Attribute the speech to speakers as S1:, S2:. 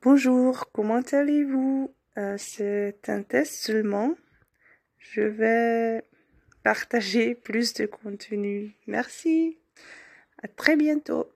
S1: Bonjour, comment allez-vous? Euh, c'est un test seulement. Je vais partager plus de contenu. Merci. À très bientôt.